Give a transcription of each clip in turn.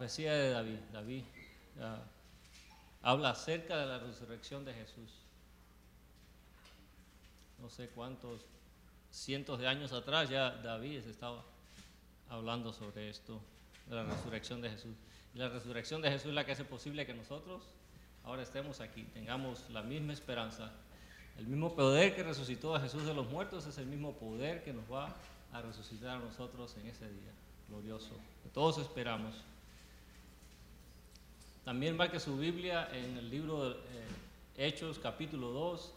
profecía de David. David ah, habla acerca de la resurrección de Jesús. No sé cuántos cientos de años atrás ya David estaba hablando sobre esto, de la resurrección de Jesús. Y la resurrección de Jesús es la que hace posible que nosotros ahora estemos aquí, tengamos la misma esperanza. El mismo poder que resucitó a Jesús de los muertos es el mismo poder que nos va a resucitar a nosotros en ese día glorioso. todos esperamos. También marque su Biblia en el libro de eh, Hechos capítulo 2,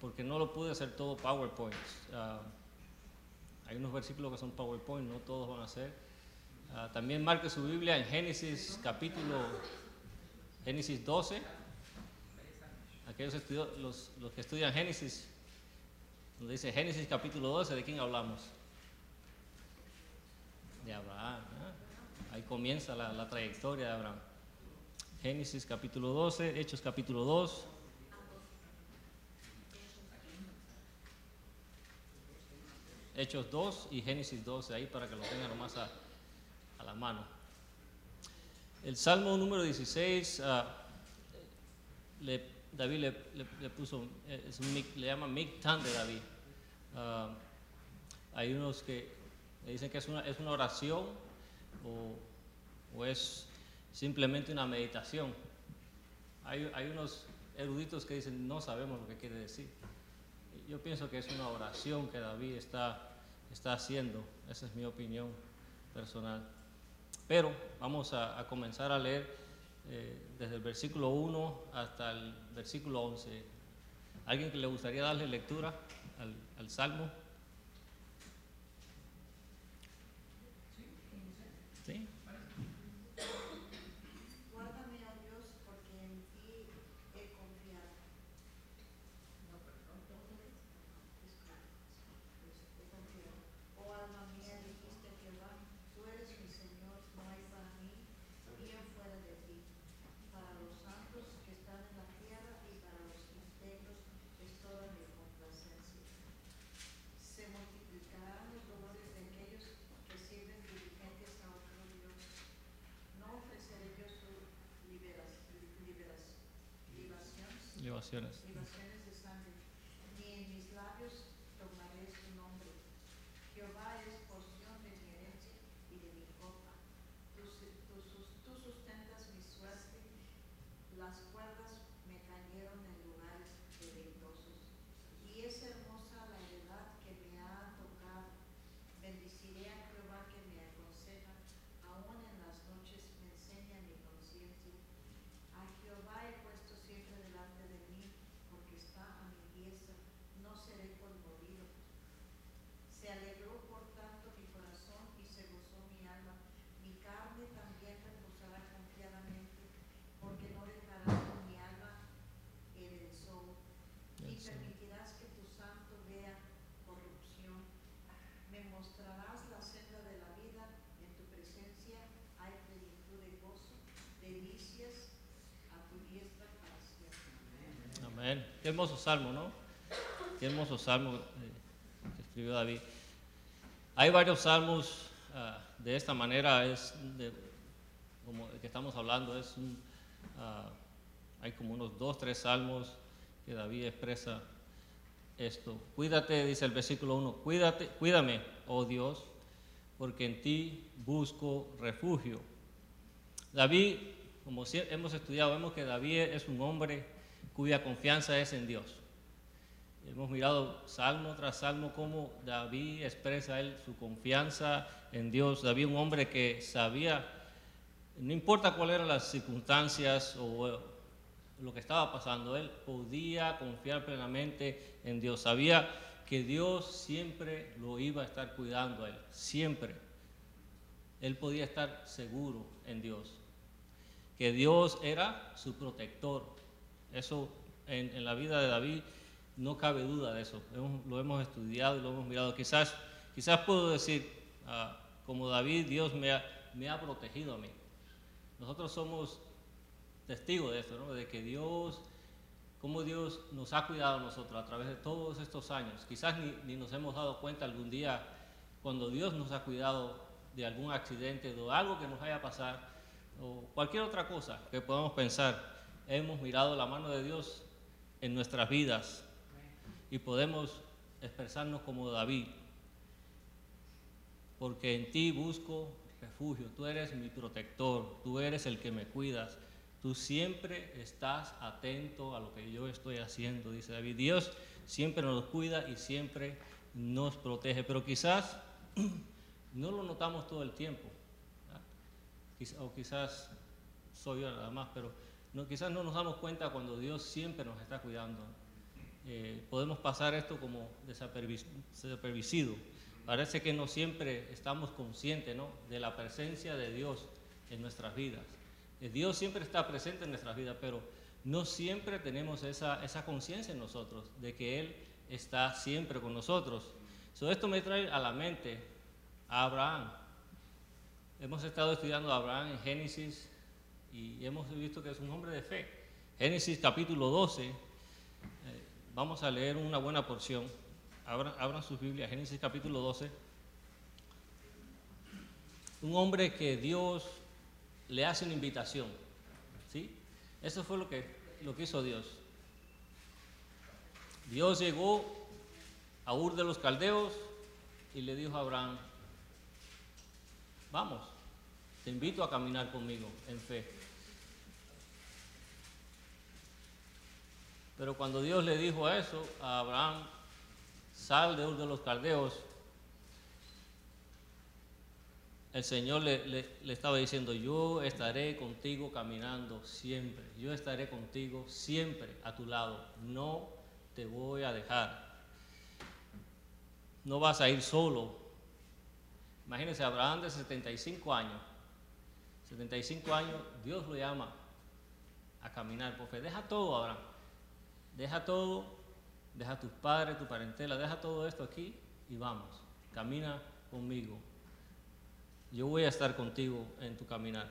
porque no lo pude hacer todo PowerPoint. Ah, hay unos versículos que son PowerPoint, no todos van a ser. Ah, también marque su Biblia en Génesis capítulo Génesis 12. Aquellos los, los que estudian Génesis, donde dice Génesis capítulo 12, ¿de quién hablamos? De Abraham. Ahí comienza la, la trayectoria de Abraham. Génesis capítulo 12, Hechos capítulo 2. Hechos 2 y Génesis 12, ahí para que lo tengan nomás a, a la mano. El Salmo número 16, ah, David le, puso, le llama Miktan de David. Ah, hay unos que dicen que es una, es una oración o, o, es simplemente una meditación. Hay, hay unos eruditos que dicen no sabemos lo que quiere decir. Yo pienso que es una oración que David está, está haciendo, esa es mi opinión personal. Pero vamos a, comenzar a leer eh, desde el versículo 1 hasta el versículo 11. ¿Alguien que le gustaría darle lectura al, al Salmo? privaciones. Privaciones de sangre. Ni en mis labios tomaré su nombre. Jehová es porción de mi herencia y de mi copa. Tú, sustentas mi suerte. Las cuerdas me cayeron en el. no seré conmovido. Se alegró por tanto mi corazón y se gozó mi alma. Mi carne también reposará confiadamente, porque no dejarás con mi alma el sol. Y permitirás que tu santo vea corrupción. Me mostrarás Qué hermoso salmo, ¿no? Qué hermoso salmo eh, que escribió David. Hay varios salmos ah, de esta manera, es como el que estamos hablando, es ah, hay como unos dos, tres salmos que David expresa esto. Cuídate, dice el versículo 1, cuídate, cuídame, oh Dios, porque en ti busco refugio. David, como hemos estudiado, vemos que David es un hombre cuya confianza es en Dios. Hemos mirado salmo tras salmo cómo David expresa él su confianza en Dios. David, un hombre que sabía, no importa cuáles eran las circunstancias o lo que estaba pasando, él podía confiar plenamente en Dios. Sabía que Dios siempre lo iba a estar cuidando a él, siempre. Él podía estar seguro en Dios, que Dios era su protector, eso en, la vida de David no cabe duda de eso. lo hemos estudiado y lo hemos mirado. Quizás, quizás puedo decir, ah, como David, Dios me ha, me ha protegido a mí. Nosotros somos testigos de esto, ¿no? de que Dios, como Dios nos ha cuidado a nosotros a través de todos estos años. Quizás ni, ni, nos hemos dado cuenta algún día cuando Dios nos ha cuidado de algún accidente, de algo que nos vaya a pasar, o cualquier otra cosa que podamos pensar, hemos mirado la mano de Dios en nuestras vidas y podemos expresarnos como David, porque en ti busco refugio, tú eres mi protector, tú eres el que me cuidas, tú siempre estás atento a lo que yo estoy haciendo, dice David. Dios siempre nos cuida y siempre nos protege, pero quizás no lo notamos todo el tiempo, o quizás soy yo nada más, pero no, quizás no nos damos cuenta cuando Dios siempre nos está cuidando. Eh, podemos pasar esto como desapercibido. Parece que no siempre estamos conscientes ¿no? de la presencia de Dios en nuestras vidas. Eh, Dios siempre está presente en nuestras vidas, pero no siempre tenemos esa, esa conciencia en nosotros de que Él está siempre con nosotros. So, esto me trae a la mente a Abraham. Hemos estado estudiando a Abraham en Génesis y hemos visto que es un hombre de fe. Génesis capítulo 12, eh, vamos a leer una buena porción. Abran, sus Biblias, Génesis capítulo 12. Un hombre que Dios le hace una invitación. ¿sí? Eso fue lo que, lo que hizo Dios. Dios llegó a Ur de los Caldeos y le dijo a Abraham, vamos, te invito a caminar conmigo en fe. Pero cuando Dios le dijo eso a Abraham, sal de Ur de los Caldeos, el Señor le, le, estaba diciendo, yo estaré contigo caminando siempre, yo estaré contigo siempre a tu lado, no te voy a dejar no vas a ir solo. Imagínense, Abraham de 75 años, 75 años, Dios lo llama a caminar por fe. Deja todo, Abraham. Deja todo, deja tus padres, tu parentela, deja todo esto aquí y vamos. Camina conmigo. Yo voy a estar contigo en tu caminar.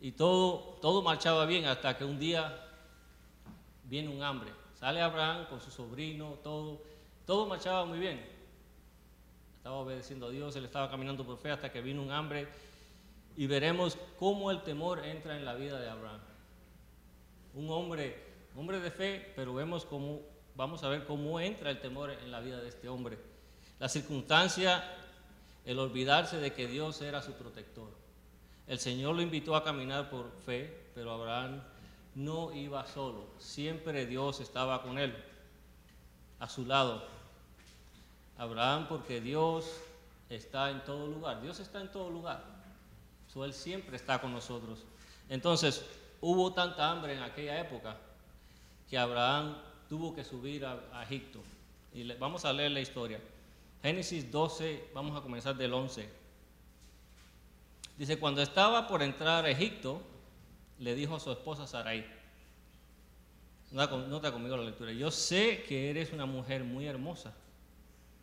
Y todo, todo marchaba bien hasta que un día viene un hambre. Sale Abraham con su sobrino, todo, todo marchaba muy bien estaba obedeciendo a Dios, él estaba caminando por fe hasta que vino un hambre y veremos cómo el temor entra en la vida de Abraham. Un hombre, hombre de fe, pero vemos cómo, vamos a ver cómo entra el temor en la vida de este hombre. La circunstancia, el olvidarse de que Dios era su protector. El Señor lo invitó a caminar por fe, pero Abraham no iba solo, siempre Dios estaba con él, a su lado. Abraham porque Dios está en todo lugar. Dios está en todo lugar. él siempre está con nosotros. Entonces, hubo tanta hambre en aquella época que Abraham tuvo que subir a, Egipto. Y vamos a leer la historia. Génesis 12, vamos a comenzar del 11. Dice, cuando estaba por entrar a Egipto, le dijo a su esposa Sarai, nota conmigo la lectura, yo sé que eres una mujer muy hermosa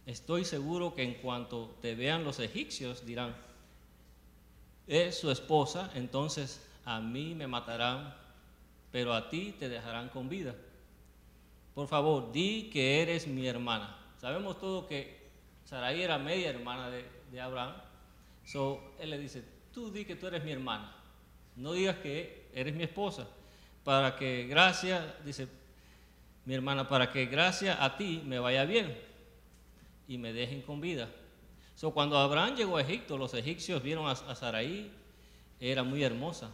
Estoy seguro que en cuanto te vean los egipcios dirán, es su esposa, entonces a mí me matarán, pero a ti te dejarán con vida. Por favor, di que eres mi hermana. Sabemos todo que Sarai era media hermana de, Abraham. So, él le dice, tú di que tú eres mi hermana. No digas que eres mi esposa. Para que gracias, dice mi hermana, para que gracias a ti me vaya bien y me dejen con vida. So, cuando Abraham llegó a Egipto, los egipcios vieron a, a Saraí, era muy hermosa.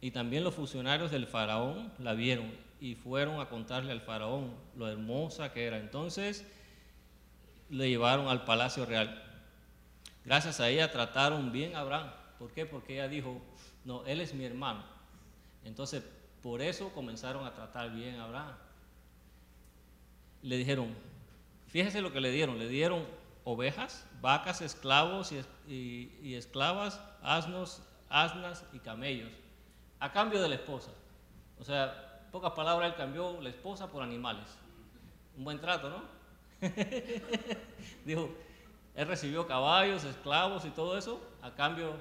Y también los funcionarios del faraón la vieron y fueron a contarle al faraón lo hermosa que era. Entonces le llevaron al palacio real. Gracias a ella trataron bien a Abraham. ¿Por qué? Porque ella dijo, no, él es mi hermano. Entonces, por eso comenzaron a tratar bien a Abraham. Le dijeron, Fíjese lo que le dieron. Le dieron ovejas, vacas, esclavos y, esclavas, asnos, asnas y camellos, a cambio de la esposa. O sea, pocas palabras, él cambió la esposa por animales. Un buen trato, ¿no? Dijo, él recibió caballos, esclavos y todo eso a cambio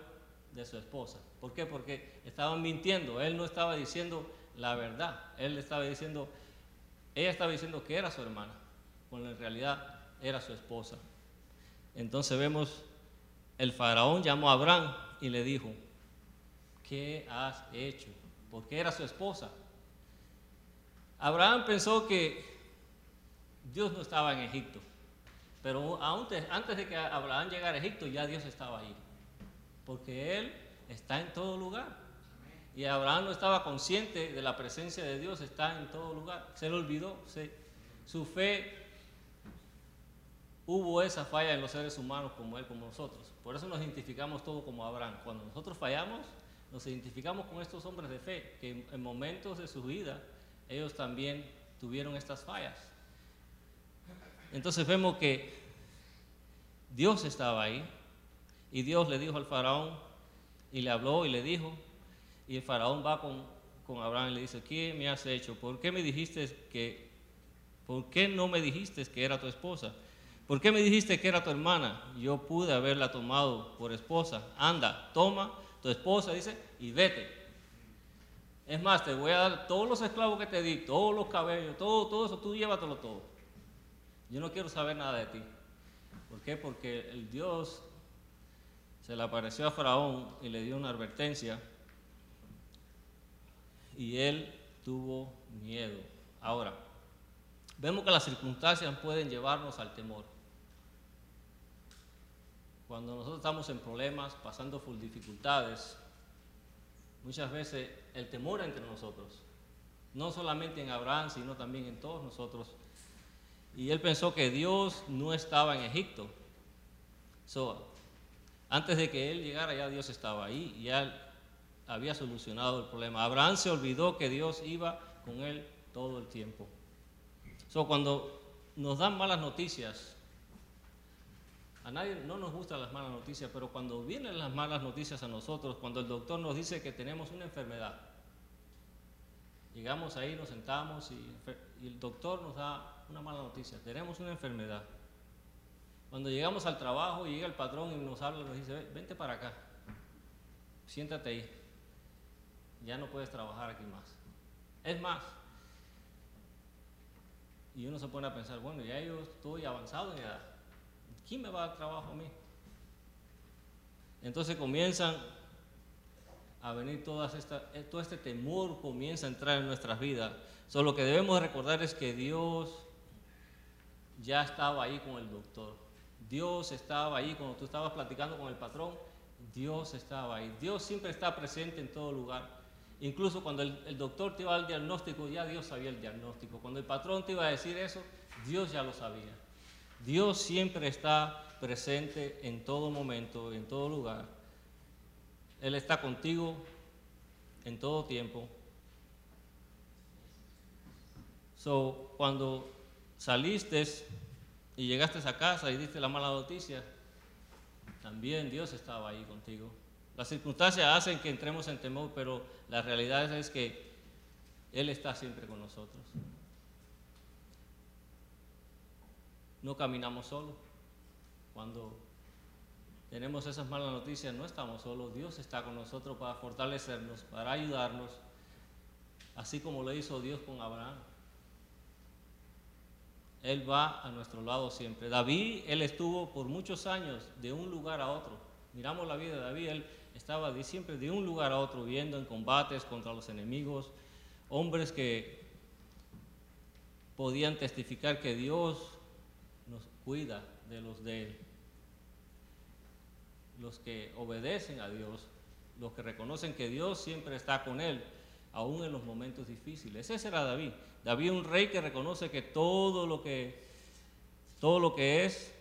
de su esposa. ¿Por qué? Porque estaban mintiendo. Él no estaba diciendo la verdad. Él estaba diciendo, ella estaba diciendo que era su hermana cuando en realidad era su esposa. Entonces vemos el faraón llamó a Abraham y le dijo, ¿qué has hecho? Porque era su esposa. Abraham pensó que Dios no estaba en Egipto, pero antes de que Abraham llegara a Egipto ya Dios estaba ahí, porque Él está en todo lugar. Y Abraham no estaba consciente de la presencia de Dios, está en todo lugar. Se le olvidó, su fe hubo esa falla en los seres humanos como él, como nosotros. Por eso nos identificamos todos como Abraham. Cuando nosotros fallamos, nos identificamos con estos hombres de fe, que en momentos de su vida ellos también tuvieron estas fallas. Entonces vemos que Dios estaba ahí y Dios le dijo al faraón y le habló y le dijo, y el faraón va con, con Abraham y le dice, ¿qué me has hecho? ¿Por qué me dijiste que, por qué no me dijiste que era tu esposa? ¿Por qué me dijiste que era tu hermana? Yo pude haberla tomado por esposa. Anda, toma tu esposa, dice, y vete. Es más, te voy a dar todos los esclavos que te di, todos los cabellos, todo, todo eso, tú llévatelo todo. Yo no quiero saber nada de ti. ¿Por qué? Porque el Dios se le apareció a Faraón y le dio una advertencia y él tuvo miedo. Ahora, vemos que las circunstancias pueden llevarnos al temor. Cuando nosotros estamos en problemas, pasando por dificultades, muchas veces el temor entre nosotros, no solamente en Abraham, sino también en todos nosotros. Y él pensó que Dios no estaba en Egipto. antes de que él llegara, ya Dios estaba ahí, ya había solucionado el problema. Abraham se olvidó que Dios iba con él todo el tiempo. So, cuando nos dan malas noticias, a nadie no nos gustan las malas noticias, pero cuando vienen las malas noticias a nosotros, cuando el doctor nos dice que tenemos una enfermedad, llegamos ahí, nos sentamos y, el doctor nos da una mala noticia, tenemos una enfermedad. Cuando llegamos al trabajo, llega el patrón y nos habla, nos dice, vente para acá, siéntate ahí, ya no puedes trabajar aquí más. Es más, y uno se pone a pensar, bueno, ya yo estoy avanzado en edad, ¿quién me va a dar trabajo a mí? Entonces comienzan a venir todas esta, eh, todo este temor comienza a entrar en nuestras vidas. Solo lo que debemos recordar es que Dios ya estaba ahí con el doctor. Dios estaba ahí cuando tú estabas platicando con el patrón. Dios estaba ahí. Dios siempre está presente en todo lugar. Incluso cuando el, el doctor te iba a dar el diagnóstico, ya Dios sabía el diagnóstico. Cuando el patrón te iba a decir eso, Dios ya lo sabía. Dios siempre está presente en todo momento, en todo lugar. Él está contigo en todo tiempo. So, cuando saliste y llegaste a casa y diste la mala noticia, también Dios estaba ahí contigo. Las circunstancias hacen que entremos en temor, pero la realidad es que Él está siempre con nosotros. No caminamos solos. Cuando tenemos esas malas noticias, no estamos solos. Dios está con nosotros para fortalecernos, para ayudarnos, así como lo hizo Dios con Abraham. Él va a nuestro lado siempre. David, él estuvo por muchos años de un lugar a otro. Miramos la vida de David, él estaba siempre de un lugar a otro, viendo en combates contra los enemigos, hombres que podían testificar que Dios cuida de los de Él. Los que obedecen a Dios, los que reconocen que Dios siempre está con Él, aún en los momentos difíciles. Ese era David. David un rey que reconoce que todo lo que, todo lo que es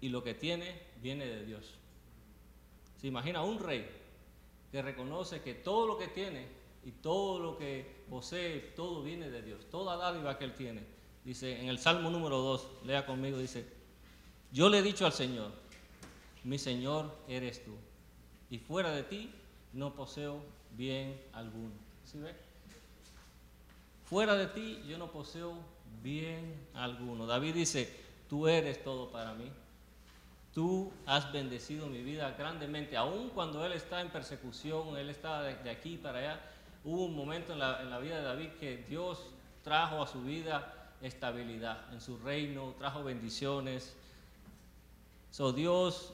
y lo que tiene viene de Dios. Se imagina un rey que reconoce que todo lo que tiene y todo lo que posee, todo viene de Dios. Toda dádiva que él tiene. Dice en el Salmo número 2, lea conmigo, dice, yo le he dicho al Señor, mi Señor eres tú, y fuera de ti no poseo bien alguno. ¿Sí ve? Fuera de ti yo no poseo bien alguno. David dice, tú eres todo para mí. Tú has bendecido mi vida grandemente, aun cuando él está en persecución, él está de, aquí para allá. Hubo un momento en la, en la vida de David que Dios trajo a su vida estabilidad, en su reino, trajo bendiciones, So Dios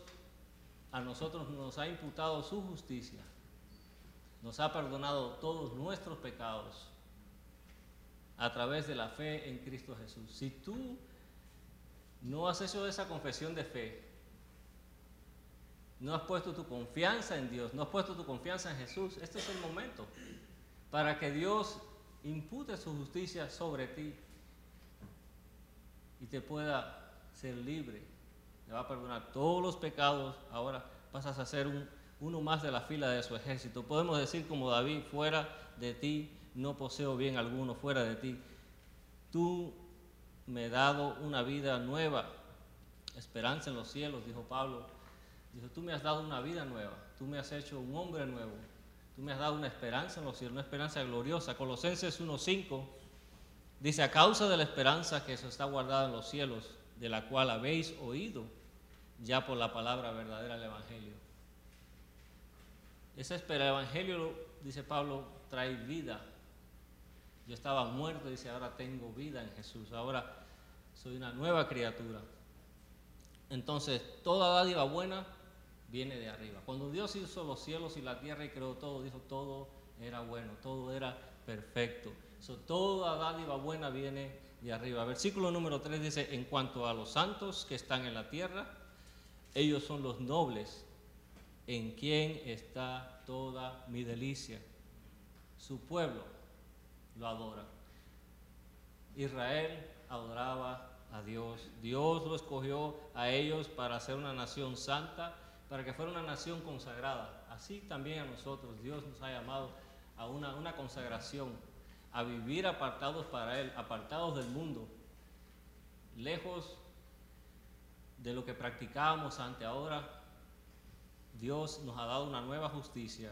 a nosotros nos ha imputado su justicia, nos ha perdonado todos nuestros pecados a través de la fe en Cristo Jesús. Si tú no has hecho esa confesión de fe, no has puesto tu confianza en Dios, no has puesto tu confianza en Jesús, este es el momento para que Dios impute su justicia sobre ti y te pueda ser libre. Le va a perdonar todos los pecados. Ahora pasas a ser uno más de la fila de su ejército. Podemos decir como David, fuera de ti no poseo bien alguno, fuera de ti. Tú me has dado una vida nueva, esperanza en los cielos, dijo Pablo. Dijo, tú me has dado una vida nueva, tú me has hecho un hombre nuevo, tú me has dado una esperanza en los cielos, una esperanza gloriosa. Colosenses 1.5 dice, a causa de la esperanza que se está guardada en los cielos, de la cual habéis oído ya por la palabra verdadera del Evangelio. Esa espera, el Evangelio, dice Pablo, trae vida. Yo estaba muerto, dice, ahora tengo vida en Jesús, ahora soy una nueva criatura. Entonces, toda dádiva buena viene de arriba. Cuando Dios hizo los cielos y la tierra y creó todo, dijo todo era bueno, todo era perfecto. toda dádiva buena viene de arriba. Versículo número 3 dice, en cuanto a los santos que están en la tierra, ellos son los nobles, en quien está toda mi delicia. Su pueblo lo adora. Israel adoraba a Dios. Dios lo escogió a ellos para ser una nación santa, para que fuera una nación consagrada. Así también a nosotros Dios nos ha llamado a una, una consagración, a vivir apartados para Él, apartados del mundo, lejos de lo que practicábamos ante ahora. Dios nos ha dado una nueva justicia,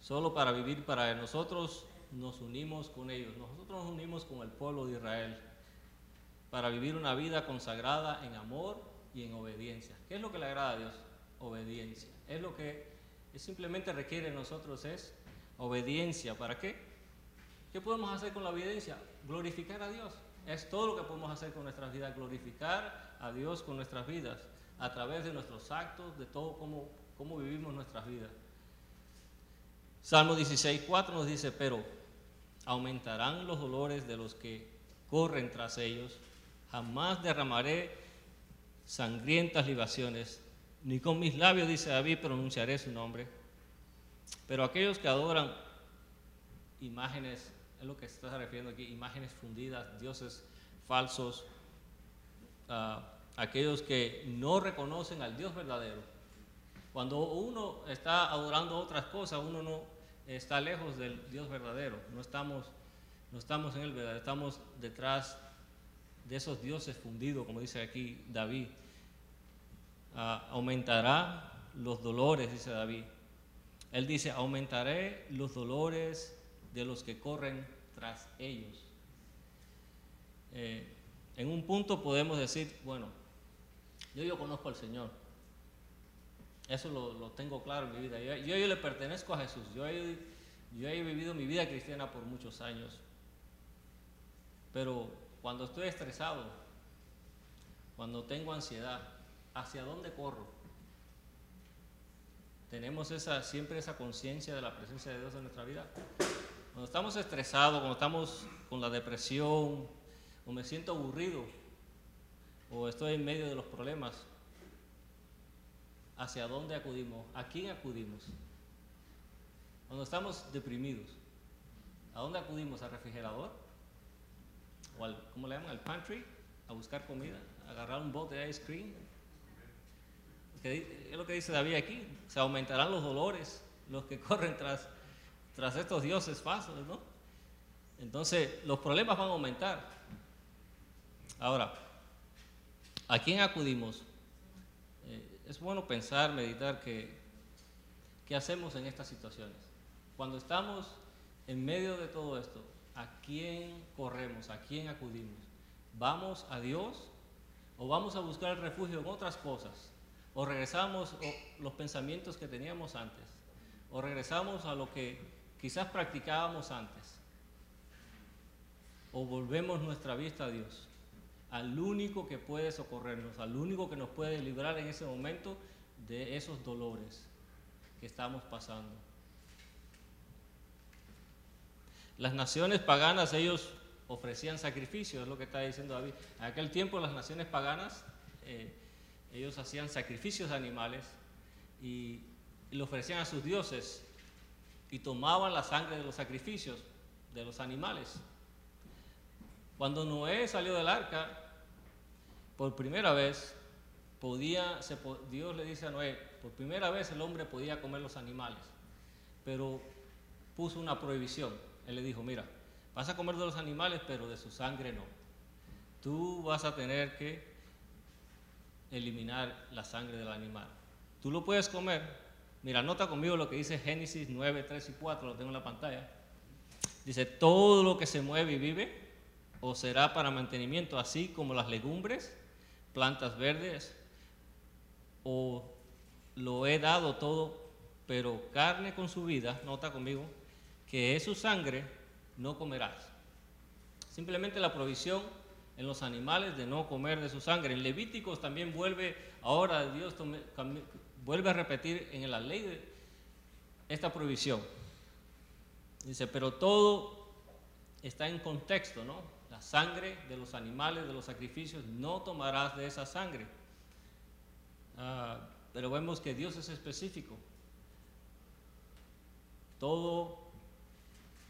solo para vivir para. Nosotros nos unimos con ellos, nosotros nos unimos con el pueblo de Israel para vivir una vida consagrada en amor y en obediencia. ¿Qué es lo que le agrada a Dios? Obediencia. Es lo que simplemente requiere de nosotros es obediencia. ¿Para qué? ¿Qué podemos hacer con la obediencia? Glorificar a Dios. Es todo lo que podemos hacer con nuestras vidas, glorificar a Dios con nuestras vidas, a través de nuestros actos, de todo cómo, cómo vivimos nuestras vidas. Salmo 16, 4 nos dice, pero aumentarán los dolores de los que corren tras ellos, jamás derramaré sangrientas libaciones, ni con mis labios, dice David, pronunciaré su nombre. Pero aquellos que adoran imágenes, es lo que se refiriendo aquí, imágenes fundidas, dioses falsos, uh, aquellos que no reconocen al Dios verdadero. Cuando uno está adorando otras cosas, uno no está lejos del Dios verdadero, no estamos, no estamos en el verdadero, estamos detrás de esos dioses fundidos, como dice aquí David. Uh, aumentará los dolores, dice David, él dice, aumentaré los dolores de los que corren tras ellos. Eh, en un punto podemos decir, bueno, yo, yo conozco al Señor. Eso lo, tengo claro en mi vida. Yo, yo, le pertenezco a Jesús. Yo he, yo he vivido mi vida cristiana por muchos años. Pero cuando estoy estresado, cuando tengo ansiedad, ¿hacia dónde corro? tenemos esa, siempre esa conciencia de la presencia de Dios en nuestra vida. Cuando estamos estresados, cuando estamos con la depresión, o me siento aburrido, o estoy en medio de los problemas, ¿hacia dónde acudimos? ¿A quién acudimos? Cuando estamos deprimidos, ¿a dónde acudimos? ¿Al refrigerador? ¿O al, ¿cómo le llaman? ¿Al pantry? ¿A buscar comida? ¿A agarrar un bote de ice cream? es lo que dice David aquí, se aumentarán los dolores, los que corren tras, tras estos dioses falsos, ¿no? Entonces, los problemas van a aumentar. Ahora, ¿a quién acudimos? Eh, es bueno pensar, meditar que, qué hacemos en estas situaciones. Cuando estamos en medio de todo esto, ¿a quién corremos? ¿A quién acudimos? ¿Vamos a Dios o vamos a buscar el refugio en otras cosas? o regresamos los pensamientos que teníamos antes, o regresamos a lo que quizás practicábamos antes, o volvemos nuestra vista a Dios. al único que puede socorrernos, al único que nos puede librar en ese momento de esos dolores que estamos pasando. Las naciones paganas, ellos ofrecían sacrificios, es lo que está diciendo David. En aquel tiempo las naciones paganas, eh, ellos hacían sacrificios de animales y, y le ofrecían a sus dioses y tomaban la sangre de los sacrificios de los animales. Cuando Noé salió del arca, por primera vez, podía, Dios le dice a Noé, por primera vez el hombre podía comer los animales, pero puso una prohibición. Él le dijo, mira, vas a comer de los animales, pero de su sangre no. Tú vas a tener que eliminar la sangre del animal. Tú lo puedes comer. Mira, nota conmigo lo que dice Génesis 9, 3 y 4, lo tengo en la pantalla. Dice, todo lo que se mueve y vive, o será para mantenimiento, así como las legumbres, plantas verdes, o lo he dado todo, pero carne con su vida, nota conmigo, que es su sangre, no comerás. Simplemente la provisión en los animales de no comer de su sangre. En Levíticos también vuelve, ahora Dios vuelve a repetir en la ley de esta provisión. Dice, pero todo está en contexto, ¿no? La sangre de los animales, de los sacrificios, no tomarás de esa sangre. Ah, pero vemos que Dios es específico. Todo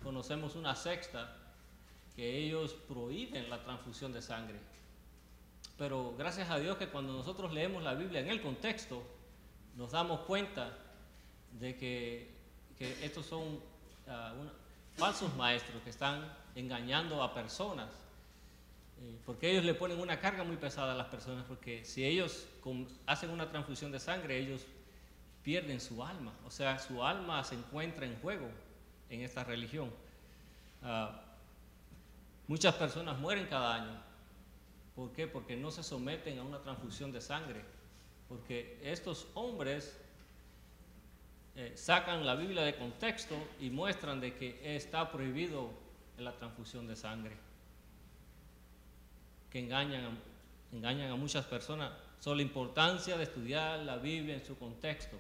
conocemos una sexta que ellos prohíben la transfusión de sangre. Pero gracias a Dios que cuando nosotros leemos la Biblia en el contexto, nos damos cuenta de que, estos son uh, falsos maestros que están engañando a personas. Eh, porque ellos le ponen una carga muy pesada a las personas, porque si ellos hacen una transfusión de sangre, ellos pierden su alma. O sea, su alma se encuentra en juego en esta religión. Uh, muchas personas mueren cada año. ¿Por qué? Porque no se someten a una transfusión de sangre. Porque estos hombres eh, sacan la Biblia de contexto y muestran de que está prohibido la transfusión de sangre. Que engañan, engañan a muchas personas sobre la importancia de estudiar la Biblia en su contexto.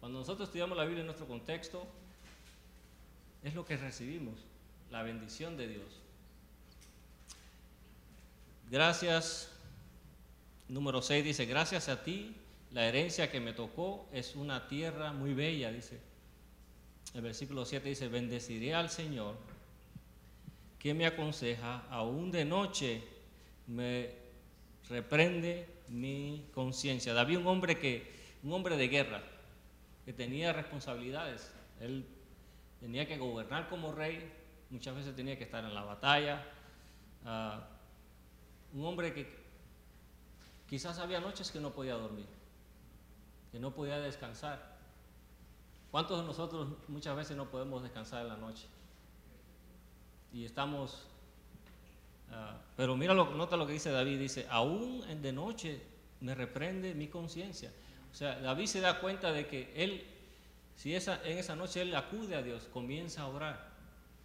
Cuando nosotros estudiamos la Biblia en nuestro contexto, es lo que recibimos, la bendición de Dios. Gracias, número 6 dice, gracias a ti la herencia que me tocó es una tierra muy bella, dice. El versículo 7 dice, bendeciré al Señor, que me aconseja, aún de noche me reprende mi conciencia. David, un hombre que, un hombre de guerra, que tenía responsabilidades. Él tenía que gobernar como rey, muchas veces tenía que estar en la batalla. Ah, un hombre que quizás había noches que no podía dormir que no podía descansar. ¿Cuántos de nosotros muchas veces no podemos descansar en la noche? Y estamos... Ah, pero mira, lo, nota lo que dice David, dice, aún de noche me reprende mi conciencia. O sea, David se da cuenta de que él, si esa, en esa noche él acude a Dios, comienza a orar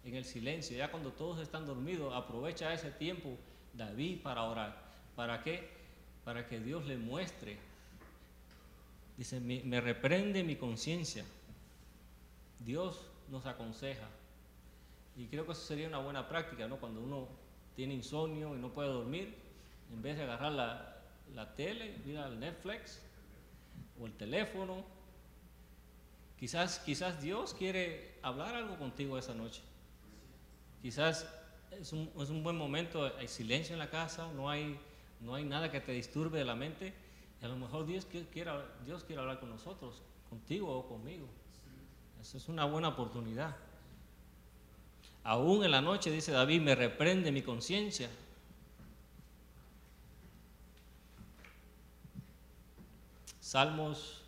en el silencio, ya cuando todos están dormidos, aprovecha ese tiempo David para orar. ¿Para qué? Para que Dios le muestre Dice, me, reprende mi conciencia. Dios nos aconseja. Y creo que eso sería una buena práctica, ¿no? Cuando uno tiene insomnio y no puede dormir, en vez de agarrar la, la tele, mira el Netflix o el teléfono, quizás, quizás Dios quiere hablar algo contigo esa noche. Quizás es un, es un, buen momento, hay silencio en la casa, no hay, no hay nada que te disturbe de la mente y a lo mejor Dios quiere, Dios quiere hablar con nosotros, contigo o conmigo. Esa es una buena oportunidad. Aún en la noche, dice David, me reprende mi conciencia. Salmos,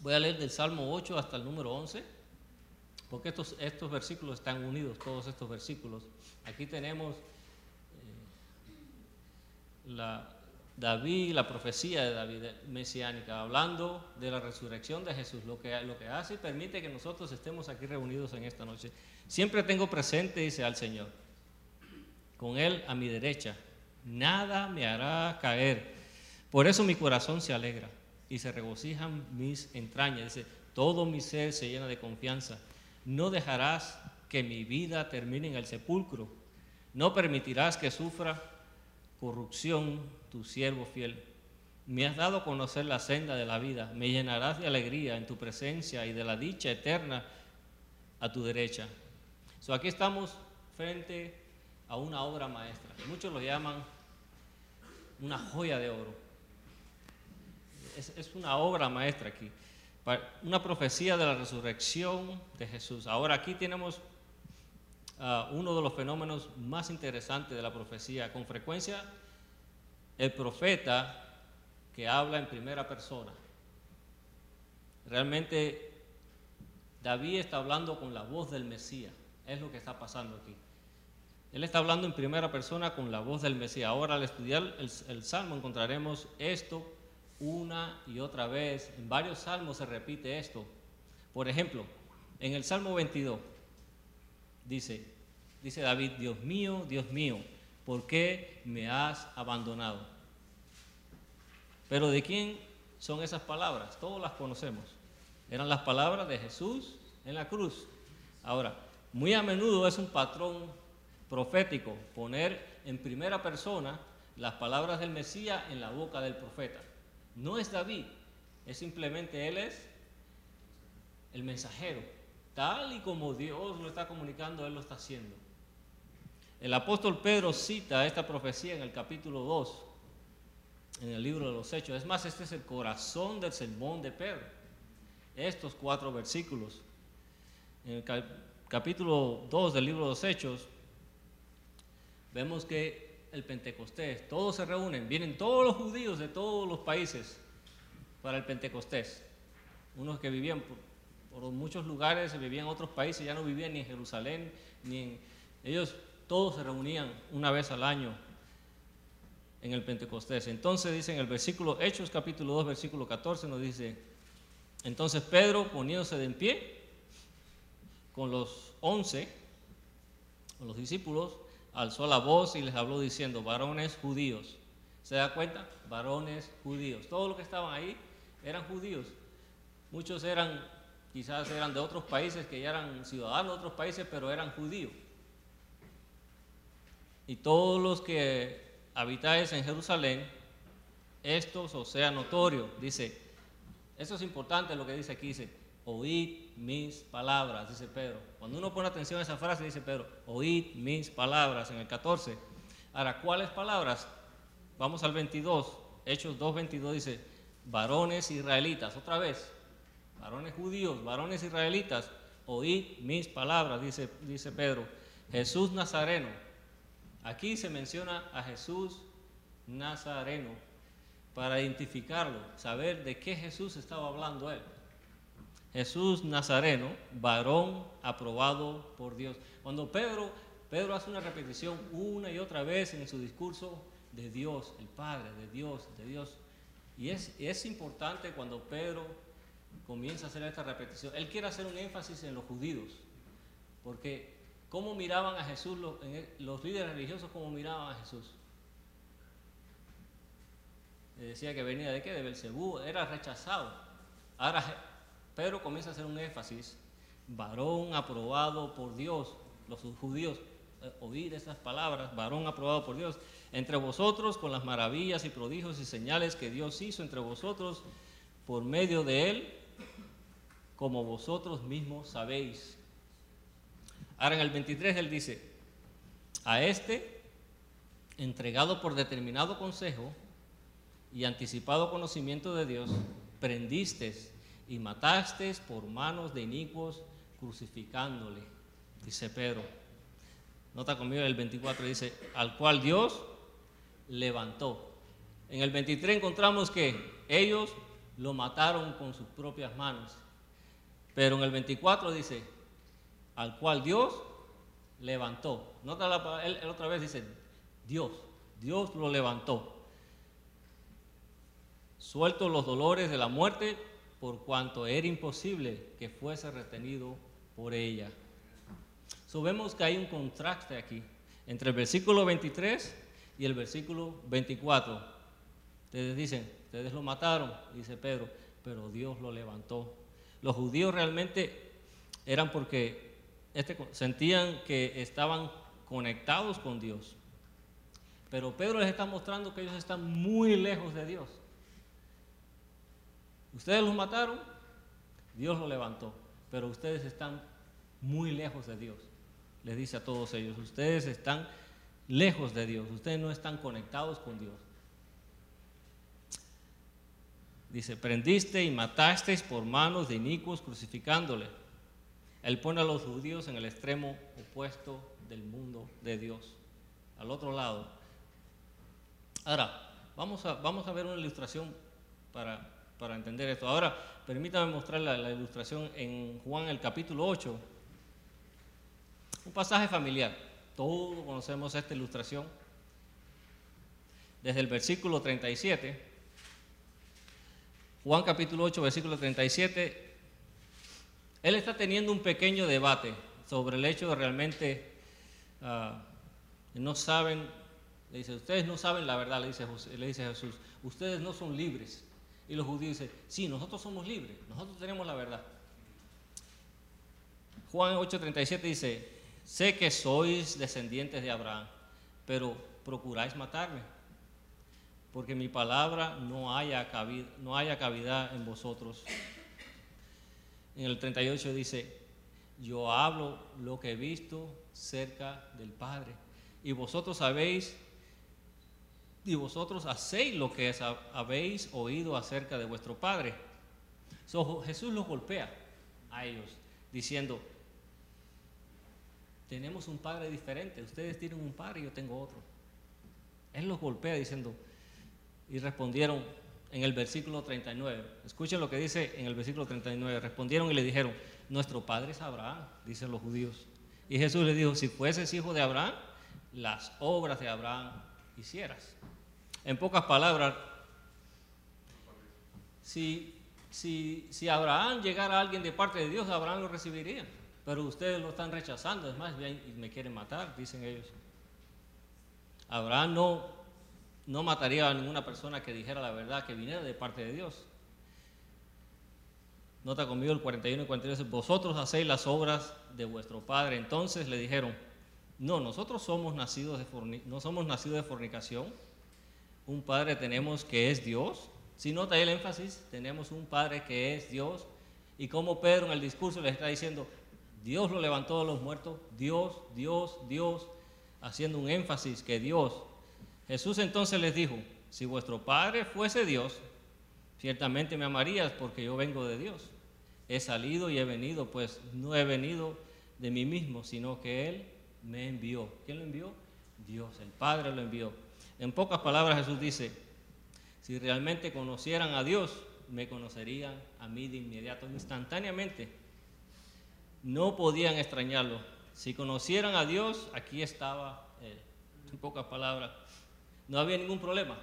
voy a leer del Salmo 8 hasta el número 11, porque estos, estos versículos están unidos, todos estos versículos. Aquí tenemos la, David, la profecía de David mesiánica, hablando de la resurrección de Jesús, lo que, lo que hace y permite que nosotros estemos aquí reunidos en esta noche. Siempre tengo presente, dice al Señor, con Él a mi derecha, nada me hará caer. Por eso mi corazón se alegra y se regocijan mis entrañas. Dice, todo mi ser se llena de confianza. No dejarás que mi vida termine en el sepulcro. No permitirás que sufra corrupción tu siervo fiel. Me has dado a conocer la senda de la vida. Me llenarás de alegría en tu presencia y de la dicha eterna a tu derecha. So, aquí estamos frente a una obra maestra. Muchos lo llaman una joya de oro. Es, es una obra maestra aquí. Una profecía de la resurrección de Jesús. Ahora aquí tenemos uh, uno de los fenómenos más interesantes de la profecía. Con frecuencia, el profeta que habla en primera persona. Realmente, David está hablando con la voz del Mesías. Es lo que está pasando aquí. Él está hablando en primera persona con la voz del Mesías. Ahora al estudiar el, Salmo encontraremos esto una y otra vez. En varios salmos se repite esto. Por ejemplo, en el Salmo 22 dice, dice David, Dios mío, Dios mío, ¿por qué me has abandonado? Pero ¿de quién son esas palabras? Todos las conocemos. Eran las palabras de Jesús en la cruz. Ahora, muy a menudo es un patrón profético, poner en primera persona las palabras del Mesías en la boca del profeta. No es David, es simplemente él es el mensajero. Tal y como Dios lo está comunicando, él lo está haciendo. El apóstol Pedro cita esta profecía en el capítulo 2, en el libro de los Hechos. Es más, este es el corazón del sermón de Pedro. Estos cuatro versículos. En el capítulo 2 del libro de los Hechos, vemos que el Pentecostés, todos se reúnen, vienen todos los judíos de todos los países para el Pentecostés. Unos que vivían por, muchos lugares, vivían en otros países, ya no vivían ni en Jerusalén, ni en... Ellos todos se reunían una vez al año en el Pentecostés. Entonces dice en el versículo, Hechos capítulo 2, versículo 14, nos dice, entonces Pedro poniéndose de pie con los once, con los discípulos, alzó la voz y les habló diciendo, varones judíos. ¿Se da cuenta? Varones judíos. Todos los que estaban ahí eran judíos. Muchos eran, quizás eran de otros países, que ya eran ciudadanos de otros países, pero eran judíos. Y todos los que habitáis en Jerusalén, estos os sea notorio. Dice, eso es importante lo que dice aquí, dice, oíd mis palabras, dice Pedro. Cuando uno pone atención a esa frase, dice Pedro, oíd mis palabras en el 14. Ahora, ¿cuáles palabras? Vamos al 22, Hechos 2.22 dice, varones israelitas, otra vez, varones judíos, varones israelitas, oíd mis palabras, dice, dice Pedro. Jesús Nazareno, aquí se menciona a Jesús Nazareno para identificarlo, saber de qué Jesús estaba hablando él. Jesús Nazareno, varón aprobado por Dios. Cuando Pedro, Pedro hace una repetición una y otra vez en su discurso de Dios, el Padre, de Dios, de Dios. Y es, es importante cuando Pedro comienza a hacer esta repetición. Él quiere hacer un énfasis en los judíos, porque ¿cómo miraban a Jesús los, líderes religiosos? ¿Cómo miraban a Jesús? decía que venía de qué? De Belcebú, era rechazado. Ahora Pedro comienza a hacer un énfasis, varón aprobado por Dios, los judíos, eh, oír esas palabras, varón aprobado por Dios, entre vosotros con las maravillas y prodigios y señales que Dios hizo entre vosotros por medio de él, como vosotros mismos sabéis. Ahora en el 23 él dice, a este, entregado por determinado consejo y anticipado conocimiento de Dios, prendiste y mataste por manos de inicuos crucificándole, dice Pedro. Nota conmigo el 24, dice, al cual Dios levantó. En el 23 encontramos que ellos lo mataron con sus propias manos. Pero en el 24 dice, al cual Dios levantó. Nota la, él, otra vez dice, Dios, Dios lo levantó. Suelto los dolores de la muerte, por cuanto era imposible que fuese retenido por ella. So, vemos que hay un contraste aquí entre el versículo 23 Y el versículo 24, ustedes dicen, ustedes lo mataron, dice Pedro, pero Dios lo levantó. Los judíos realmente eran porque este, sentían que estaban conectados con Dios. Pero Pedro les está mostrando que ellos están muy lejos de Dios. Ustedes los mataron, Dios lo levantó, pero ustedes están muy lejos de Dios. Les dice a todos ellos, ustedes están lejos de Dios, ustedes no están conectados con Dios. Dice, prendiste y matasteis por manos de inicuos crucificándole. Él pone a los judíos en el extremo opuesto del mundo de Dios, al otro lado. Ahora, vamos a, vamos a ver una ilustración para, para entender esto. Ahora, permítame mostrar la, la, ilustración en Juan el capítulo 8. Un pasaje familiar. Todos conocemos esta ilustración. Desde el versículo 37. Juan capítulo 8, versículo 37. Él está teniendo un pequeño debate sobre el hecho de realmente uh, no saben, le dice, ustedes no saben la verdad, le dice, le dice Jesús, ustedes no son libres. Y los judíos dicen, sí, nosotros somos libres, nosotros tenemos la verdad. Juan 8:37 dice, sé que sois descendientes de Abraham, pero procuráis matarme, porque mi palabra no haya cabida, cavidad en vosotros. En el 38 dice, yo hablo lo que he visto cerca del Padre, y vosotros sabéis y vosotros hacéis lo que habéis oído acerca de vuestro Padre. So, Jesús los golpea a ellos, diciendo, tenemos un Padre diferente, ustedes tienen un Padre y yo tengo otro. Él los golpea diciendo, y respondieron en el versículo 39, escuchen lo que dice en el versículo 39, respondieron y le dijeron, nuestro Padre es Abraham, dicen los judíos. Y Jesús les dijo, si fueses hijo de Abraham, las obras de Abraham hicieras. En pocas palabras, si, si, si Abraham llegara a alguien de parte de Dios, Abraham lo recibiría. Pero ustedes lo están rechazando, es más, y me quieren matar, dicen ellos. Abraham no, no mataría a ninguna persona que dijera la verdad, que viniera de parte de Dios. Nota conmigo el 41 y 42, vosotros hacéis las obras de vuestro padre. Entonces le dijeron, no, nosotros somos nacidos de no somos nacidos de fornicación. Un padre tenemos que es Dios. Si nota el énfasis, tenemos un padre que es Dios. Y como Pedro en el discurso le está diciendo, Dios lo levantó de los muertos, Dios, Dios, Dios, haciendo un énfasis que Dios. Jesús entonces les dijo, si vuestro Padre fuese Dios, ciertamente me amarías porque yo vengo de Dios. He salido y he venido, pues no he venido de mí mismo, sino que Él me envió. ¿Quién lo envió? Dios, el Padre lo envió. En pocas palabras Jesús dice, si realmente conocieran a Dios, me conocerían a mí de inmediato, instantáneamente. No podían extrañarlo. Si conocieran a Dios, aquí estaba Él. En pocas palabras, no había ningún problema.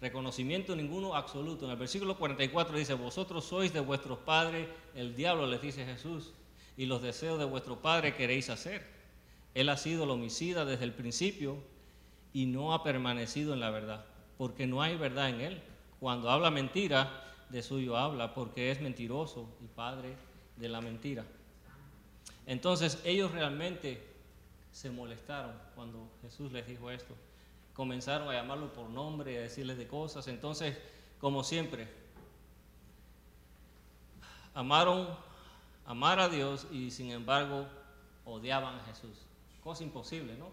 Reconocimiento ninguno absoluto. En el versículo 44 dice, vosotros sois de vuestros padres, el diablo les dice Jesús, y los deseos de vuestro padre queréis hacer. Él ha sido el homicida desde el principio y no ha permanecido en la verdad, porque no hay verdad en él. Cuando habla mentira, de suyo habla, porque es mentiroso y padre de la mentira. Entonces ellos realmente se molestaron cuando Jesús les dijo esto. Comenzaron a llamarlo por nombre, a decirles de cosas. Entonces, como siempre, amaron amar a Dios y sin embargo odiaban a Jesús. Cosa imposible, ¿no?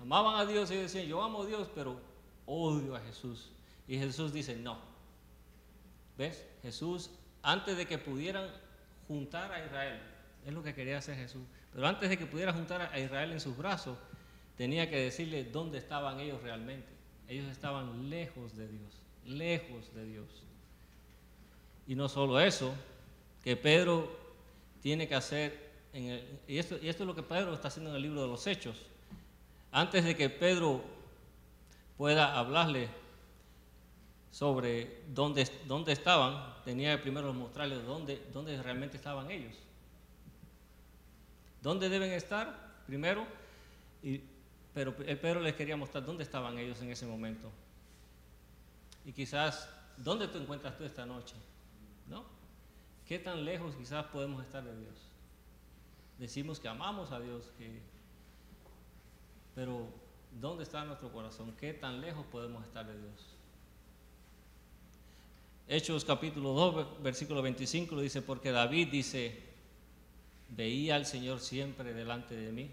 Amaban a Dios y decían, yo amo a Dios, pero odio a Jesús. Y Jesús dice, no. ¿Ves? Jesús, antes de que pudieran juntar a Israel, es lo que quería hacer Jesús, pero antes de que pudiera juntar a Israel en sus brazos, tenía que decirle dónde estaban ellos realmente. Ellos estaban lejos de Dios, lejos de Dios. Y no solo eso, que Pedro tiene que hacer y, esto, y esto es lo que Pedro está haciendo en el libro de los Hechos. Antes de que Pedro pueda hablarle sobre dónde, dónde estaban, tenía que primero mostrarles dónde, dónde realmente estaban ellos. ¿Dónde deben estar? Primero, y pero Pedro les quería mostrar dónde estaban ellos en ese momento. Y quizás, ¿dónde te encuentras tú esta noche? ¿No? ¿Qué tan lejos quizás podemos estar de Dios? Decimos que amamos a Dios, que... pero ¿dónde está nuestro corazón? ¿Qué tan lejos podemos estar de Dios? Hechos capítulo 2, versículo 25 dice, porque David dice, veía al Señor siempre delante de mí,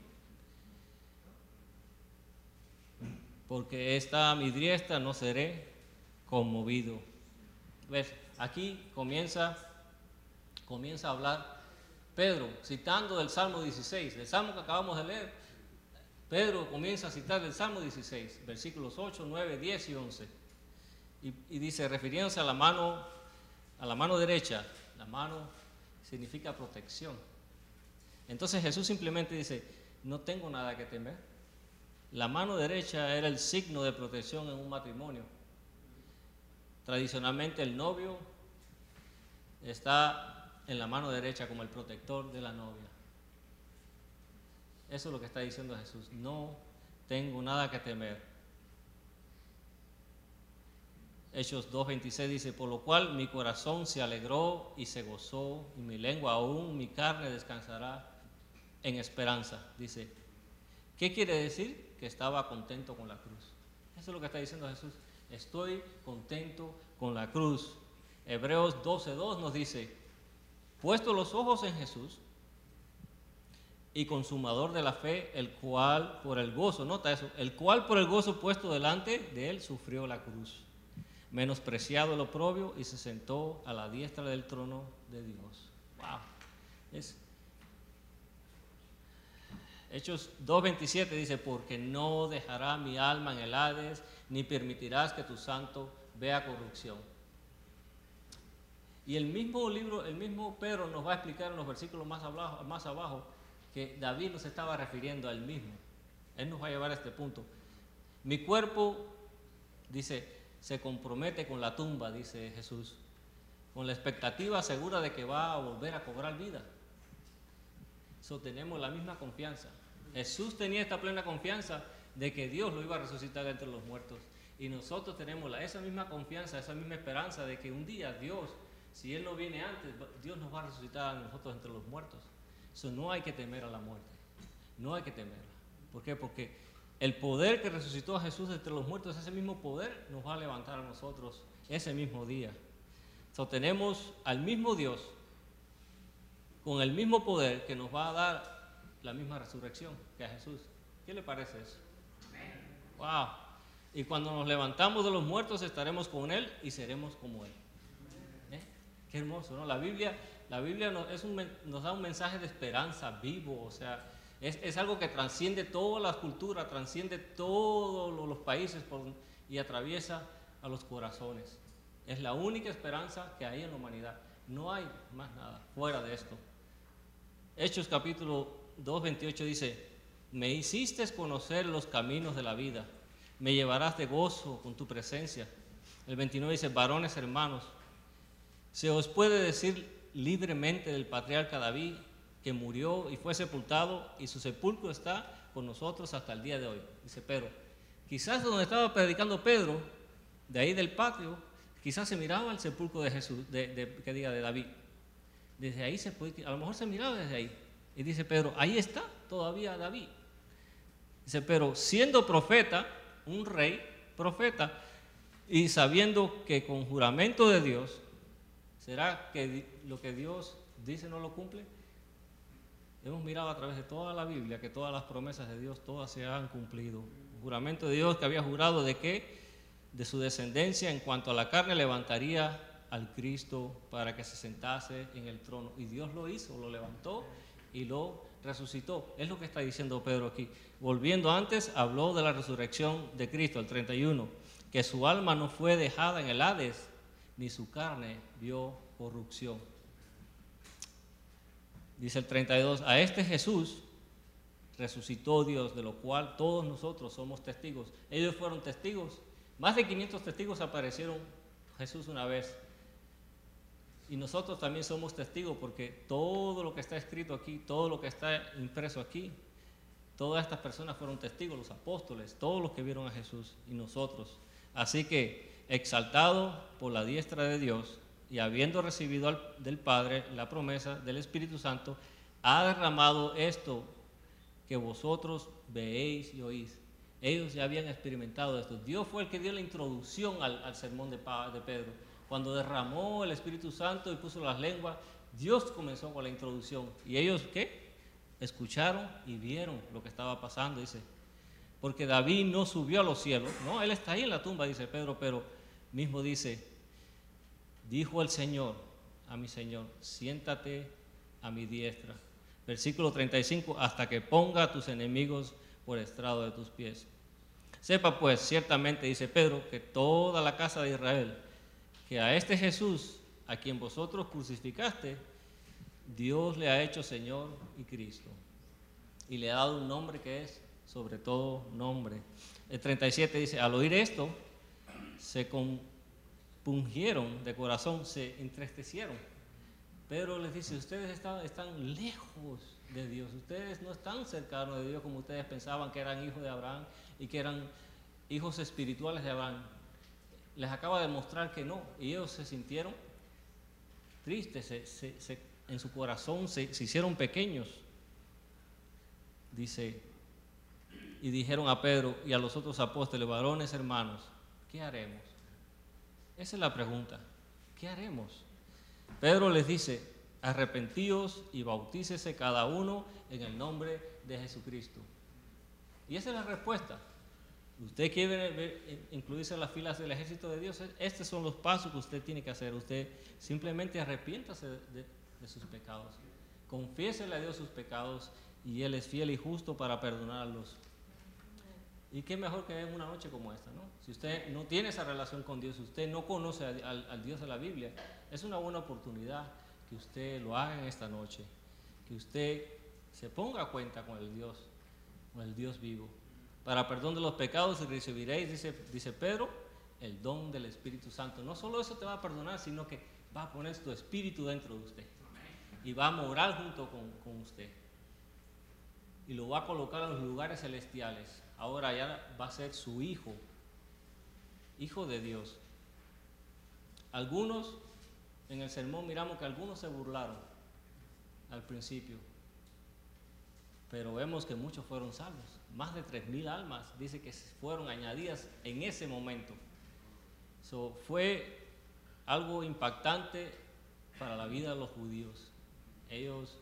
porque está a mi diestra, no seré conmovido. ¿Ves? Aquí comienza, comienza a hablar Pedro, citando del Salmo 16, del Salmo que acabamos de leer. Pedro comienza a citar del Salmo 16, versículos 8, 9, 10 y 11 y, dice, refiriéndose a la mano, a la mano derecha, la mano significa protección. Entonces Jesús simplemente dice, no tengo nada que temer. La mano derecha era el signo de protección en un matrimonio. Tradicionalmente el novio está en la mano derecha como el protector de la novia. Eso es lo que está diciendo Jesús. No tengo nada que temer. Hechos 2.26 dice, por lo cual mi corazón se alegró y se gozó, y mi lengua aún, mi carne descansará en esperanza. Dice, ¿qué quiere decir? Que estaba contento con la cruz. Eso es lo que está diciendo Jesús. Estoy contento con la cruz. Hebreos 12.2 nos dice, puesto los ojos en Jesús y consumador de la fe, el cual por el gozo, nota eso, el cual por el gozo puesto delante de él sufrió la cruz menospreciado el oprobio y se sentó a la diestra del trono de Dios. Wow. Es, Hechos 2.27 dice, porque no dejará mi alma en el Hades, ni permitirás que tu santo vea corrupción. Y el mismo libro, el mismo Pedro nos va a explicar en los versículos más abajo, más abajo que David nos estaba refiriendo al mismo. Él nos va a llevar a este punto. Mi cuerpo, dice, se compromete con la tumba, dice Jesús, con la expectativa segura de que va a volver a cobrar vida. Eso tenemos la misma confianza. Jesús tenía esta plena confianza de que Dios lo iba a resucitar entre los muertos. Y nosotros tenemos esa misma confianza, esa misma esperanza de que un día Dios, si Él no viene antes, Dios nos va a resucitar a nosotros entre los muertos. Eso no hay que temer a la muerte. No hay que temerla. ¿Por qué? Porque el poder que resucitó a Jesús entre los muertos, ese mismo poder nos va a levantar a nosotros ese mismo día. So, tenemos al mismo Dios con el mismo poder que nos va a dar la misma resurrección que a Jesús. ¿Qué le parece eso? Wow. Y cuando nos levantamos de los muertos estaremos con Él y seremos como Él. ¿Eh? Qué hermoso, ¿no? La Biblia, la Biblia nos, es un, nos da un mensaje de esperanza vivo, o sea, es, algo que trasciende todas las culturas, trasciende todos los países y atraviesa a los corazones. Es la única esperanza que hay en la humanidad. No hay más nada fuera de esto. Hechos capítulo 2, 28 dice, me hiciste conocer los caminos de la vida, me llevarás de gozo con tu presencia. El 29 dice, varones hermanos, se os puede decir libremente del patriarca David que murió y fue sepultado y su sepulcro está con nosotros hasta el día de hoy. Dice Pedro. Quizás donde estaba predicando Pedro, de ahí del patio, quizás se miraba el sepulcro de Jesús, de, que diga de David. Desde ahí se puede, a lo mejor se miraba desde ahí. Y dice Pedro, ahí está todavía David. Dice, pero siendo profeta, un rey, profeta, y sabiendo que con juramento de Dios, ¿será que lo que Dios dice no lo cumple? Hemos mirado a través de toda la Biblia que todas las promesas de Dios, todas se han cumplido. Juramento de Dios que había jurado de que de su descendencia en cuanto a la carne levantaría al Cristo para que se sentase en el trono. Y Dios lo hizo, lo levantó y lo resucitó. Es lo que está diciendo Pedro aquí. Volviendo antes, habló de la resurrección de Cristo, el 31, que su alma no fue dejada en el Hades, ni su carne vio corrupción. Dice el 32, a este Jesús resucitó Dios, de lo cual todos nosotros somos testigos. Ellos fueron testigos. Más de 500 testigos aparecieron Jesús una vez. Y nosotros también somos testigos porque todo lo que está escrito aquí, todo lo que está impreso aquí, Todas estas personas fueron testigos, los apóstoles, todos los que vieron a Jesús y nosotros. Así que, exaltado por la diestra de Dios y habiendo recibido del Padre la promesa del Espíritu Santo, ha derramado esto que vosotros veéis y oís. Ellos ya habían experimentado esto. Dios fue el que dio la introducción al, sermón de, de Pedro. Cuando derramó el Espíritu Santo y puso las lenguas, Dios comenzó con la introducción. ¿Y ellos qué? escucharon y vieron lo que estaba pasando, dice. Porque David no subió a los cielos, no, él está ahí en la tumba, dice Pedro, pero mismo dice, dijo el Señor a mi Señor, siéntate a mi diestra. Versículo 35, hasta que ponga a tus enemigos por estrado de tus pies. Sepa pues, ciertamente, dice Pedro, que toda la casa de Israel, que a este Jesús, a quien vosotros crucificaste, Dios le ha hecho Señor y Cristo. Y le ha dado un nombre que es sobre todo nombre. El 37 dice, al oír esto, se compungieron de corazón, se entristecieron. Pedro les dice, ustedes están, están lejos de Dios, ustedes no están cercanos de Dios como ustedes pensaban que eran hijos de Abraham y que eran hijos espirituales de Abraham. Les acaba de mostrar que no, y ellos se sintieron tristes, se, se en su corazón se, hicieron pequeños. Dice, y dijeron a Pedro y a los otros apóstoles, varones hermanos, ¿qué haremos? Esa es la pregunta, ¿qué haremos? Pedro les dice, arrepentíos y bautícese cada uno en el nombre de Jesucristo. Y esa es la respuesta. Usted quiere incluirse en las filas del ejército de Dios, estos son los pasos que usted tiene que hacer. Usted simplemente arrepiéntase de, sus pecados. Confiésele a Dios sus pecados y Él es fiel y justo para perdonarlos. Y qué mejor que en una noche como esta, ¿no? Si usted no tiene esa relación con Dios, usted no conoce al, Dios de la Biblia, es una buena oportunidad que usted lo haga en esta noche, que usted se ponga a cuenta con el Dios, con el Dios vivo. Para perdón de los pecados y recibiréis, dice, Pedro, el don del Espíritu Santo. No solo eso te va a perdonar, sino que va a poner tu espíritu dentro de usted y va a morar junto con, usted. Y lo va a colocar en los lugares celestiales. Ahora ya va a ser su hijo, hijo de Dios. Algunos, en el sermón miramos que algunos se burlaron al principio, pero vemos que muchos fueron salvos. Más de 3.000 almas dice que fueron añadidas en ese momento. So, fue algo impactante para la vida de los judíos ellos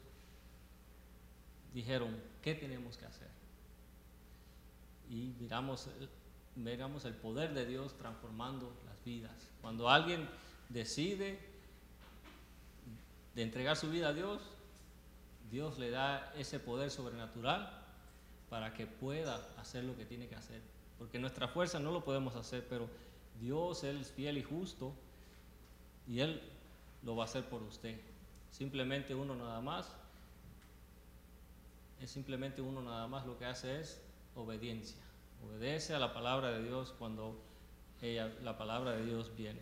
dijeron, ¿qué tenemos que hacer? Y miramos, el poder de Dios transformando las vidas. Cuando alguien decide de entregar su vida a Dios, Dios le da ese poder sobrenatural para que pueda hacer lo que tiene que hacer. Porque nuestra fuerza no lo podemos hacer, pero Dios Él es fiel y justo y Él lo va a hacer por usted. Simplemente uno nada más, es simplemente uno nada más lo que hace es obediencia. Obedece a la palabra de Dios cuando ella, la palabra de Dios viene.